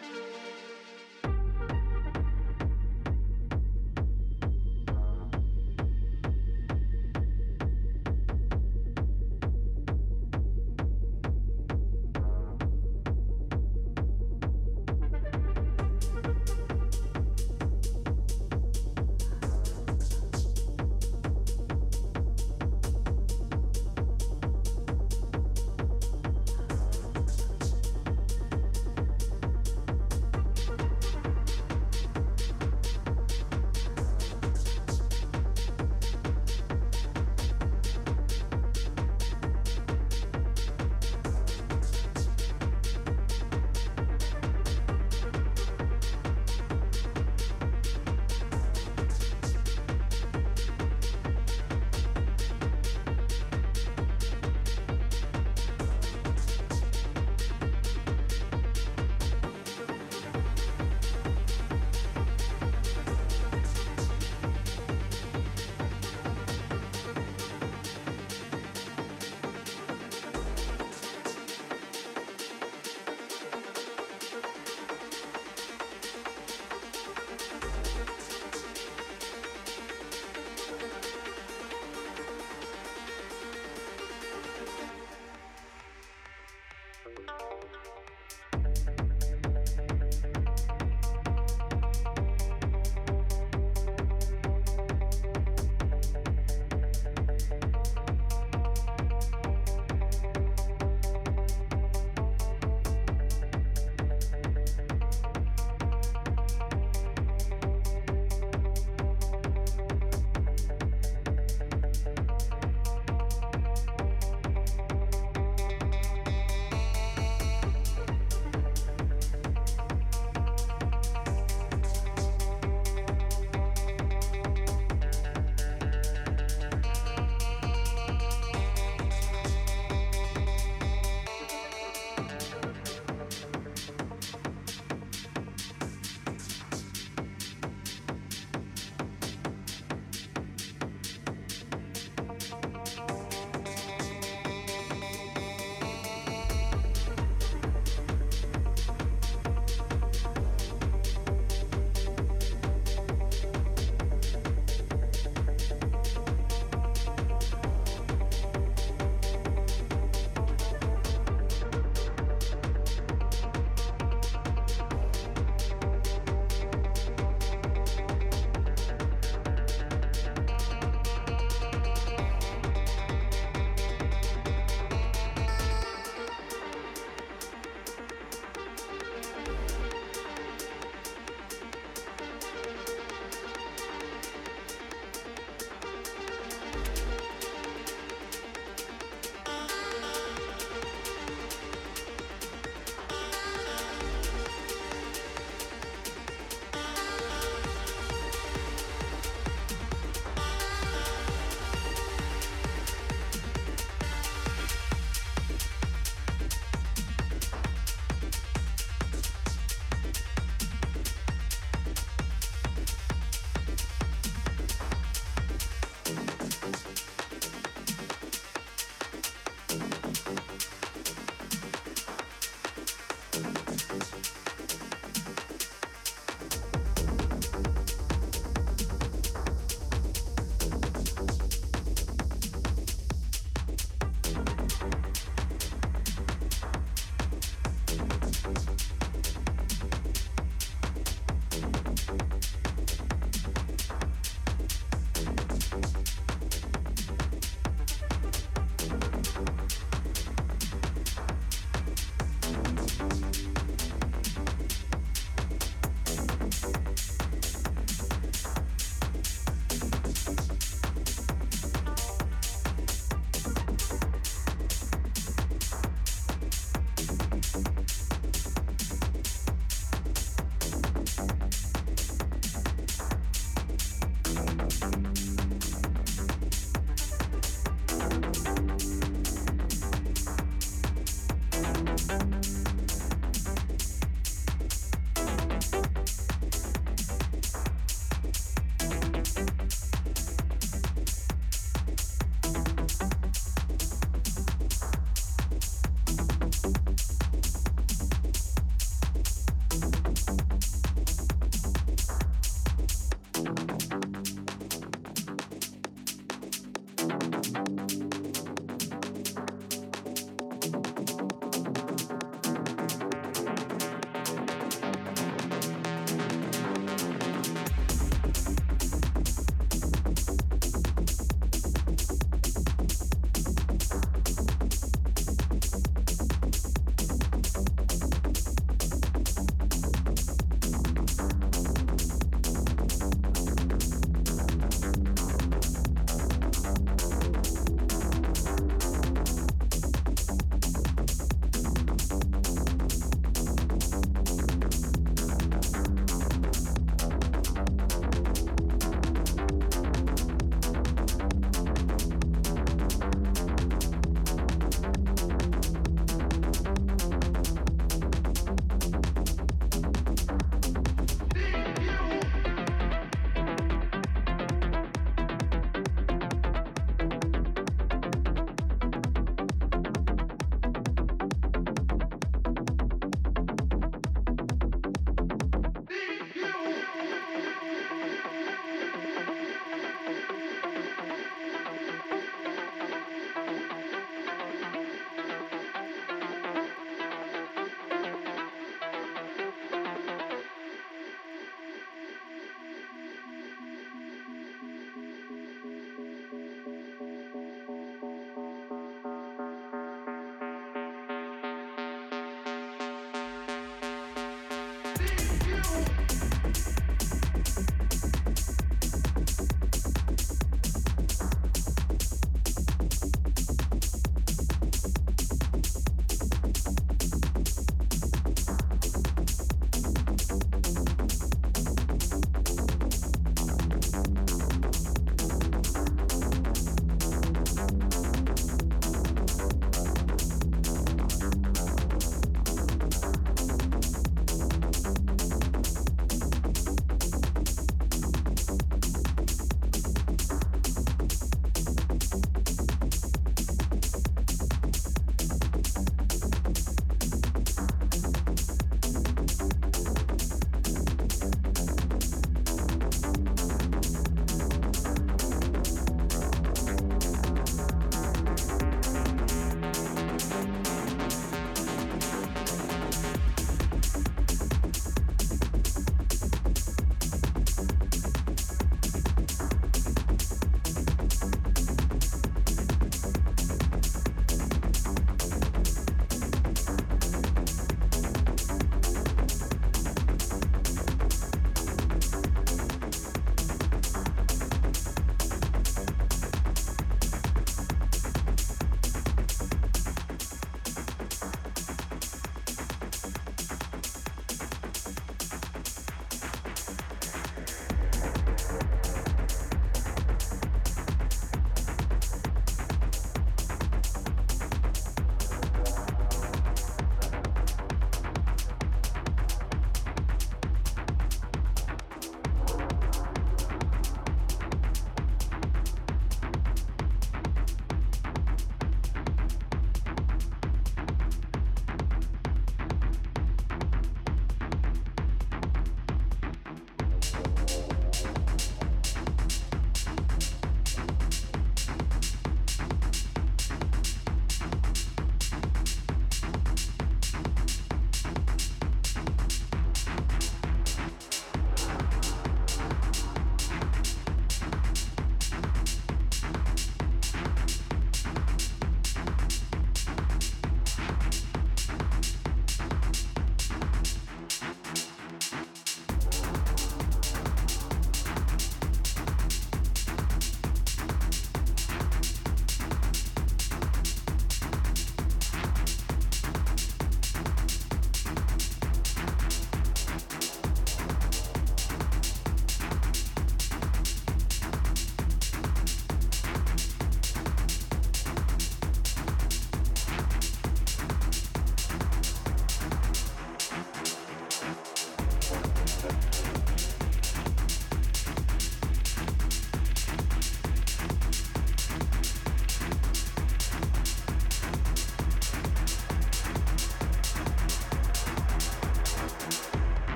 thank you you